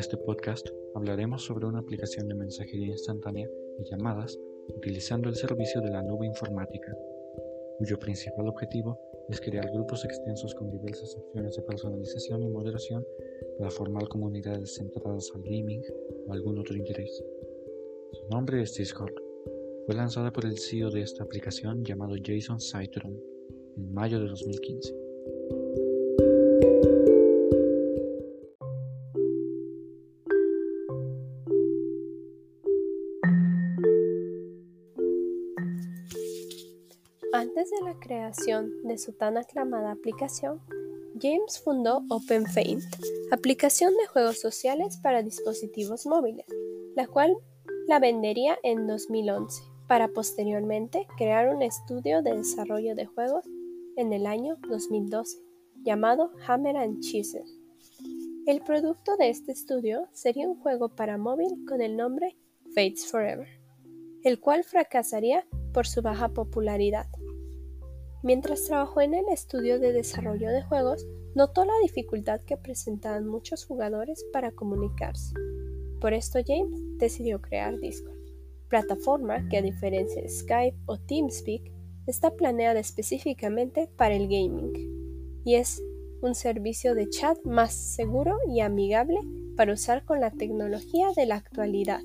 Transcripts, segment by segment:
este podcast hablaremos sobre una aplicación de mensajería instantánea y llamadas utilizando el servicio de la nube informática, cuyo principal objetivo es crear grupos extensos con diversas opciones de personalización y moderación para formar comunidades centradas al gaming o algún otro interés. Su nombre es Discord. Fue lanzada por el CEO de esta aplicación llamado Jason Citron en mayo de 2015. Antes de la creación de su tan aclamada aplicación, James fundó OpenFaint, aplicación de juegos sociales para dispositivos móviles, la cual la vendería en 2011, para posteriormente crear un estudio de desarrollo de juegos en el año 2012, llamado Hammer and Chisel. El producto de este estudio sería un juego para móvil con el nombre Fates Forever, el cual fracasaría por su baja popularidad. Mientras trabajó en el estudio de desarrollo de juegos, notó la dificultad que presentaban muchos jugadores para comunicarse. Por esto James decidió crear Discord, plataforma que a diferencia de Skype o TeamSpeak está planeada específicamente para el gaming y es un servicio de chat más seguro y amigable para usar con la tecnología de la actualidad.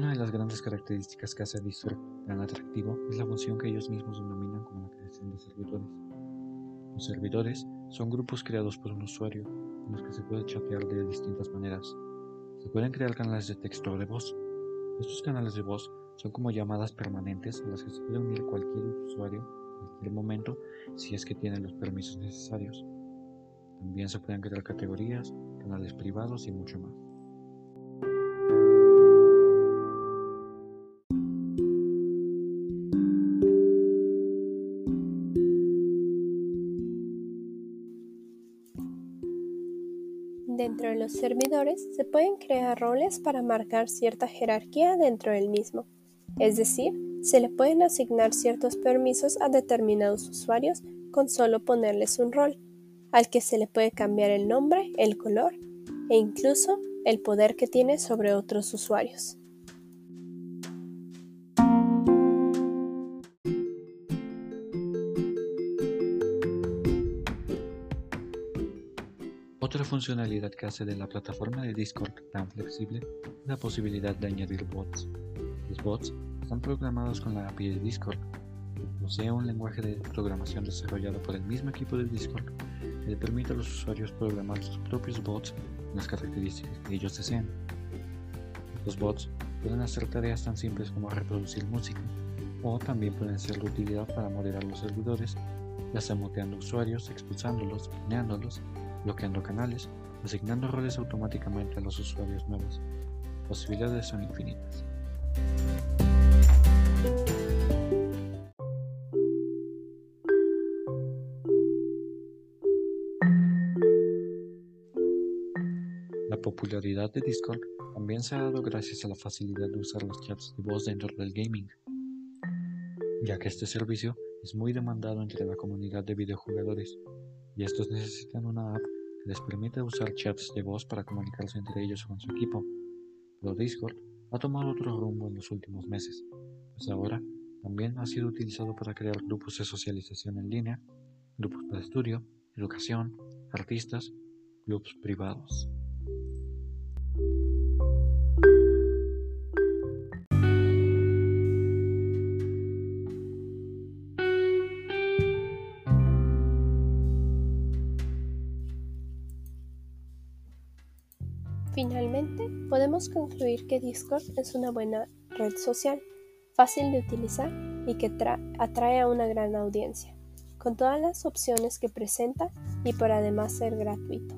Una de las grandes características que hace a tan atractivo es la función que ellos mismos denominan como la creación de servidores. Los servidores son grupos creados por un usuario en los que se puede chatear de distintas maneras. Se pueden crear canales de texto o de voz. Estos canales de voz son como llamadas permanentes a las que se puede unir cualquier usuario en cualquier momento si es que tiene los permisos necesarios. También se pueden crear categorías, canales privados y mucho más. Dentro de los servidores se pueden crear roles para marcar cierta jerarquía dentro del mismo, es decir, se le pueden asignar ciertos permisos a determinados usuarios con solo ponerles un rol, al que se le puede cambiar el nombre, el color e incluso el poder que tiene sobre otros usuarios. Otra funcionalidad que hace de la plataforma de Discord tan flexible es la posibilidad de añadir bots. Los bots están programados con la API de Discord, posee un lenguaje de programación desarrollado por el mismo equipo de Discord que le permite a los usuarios programar sus propios bots con las características que ellos deseen. Los bots pueden hacer tareas tan simples como reproducir música, o también pueden ser de utilidad para moderar los servidores, ya sea muteando usuarios, expulsándolos, baneándolos bloqueando canales, asignando roles automáticamente a los usuarios nuevos. Posibilidades son infinitas. La popularidad de Discord también se ha dado gracias a la facilidad de usar los chats de voz dentro del gaming, ya que este servicio es muy demandado entre la comunidad de videojugadores y estos necesitan una app que les permita usar chats de voz para comunicarse entre ellos o con su equipo. Pero Discord ha tomado otro rumbo en los últimos meses, pues ahora también ha sido utilizado para crear grupos de socialización en línea, grupos para estudio, educación, artistas, clubs privados. Finalmente, podemos concluir que Discord es una buena red social, fácil de utilizar y que atrae a una gran audiencia, con todas las opciones que presenta y por además ser gratuito.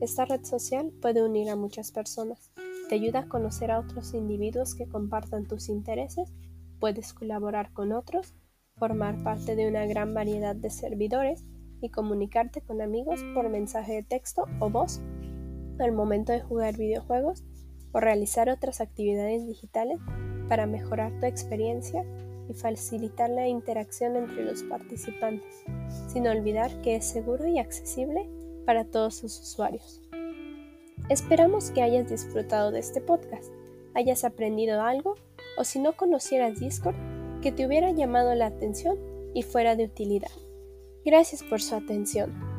Esta red social puede unir a muchas personas, te ayuda a conocer a otros individuos que compartan tus intereses, puedes colaborar con otros, formar parte de una gran variedad de servidores y comunicarte con amigos por mensaje de texto o voz al momento de jugar videojuegos o realizar otras actividades digitales para mejorar tu experiencia y facilitar la interacción entre los participantes, sin olvidar que es seguro y accesible para todos sus usuarios. Esperamos que hayas disfrutado de este podcast, hayas aprendido algo o si no conocieras Discord, que te hubiera llamado la atención y fuera de utilidad. Gracias por su atención.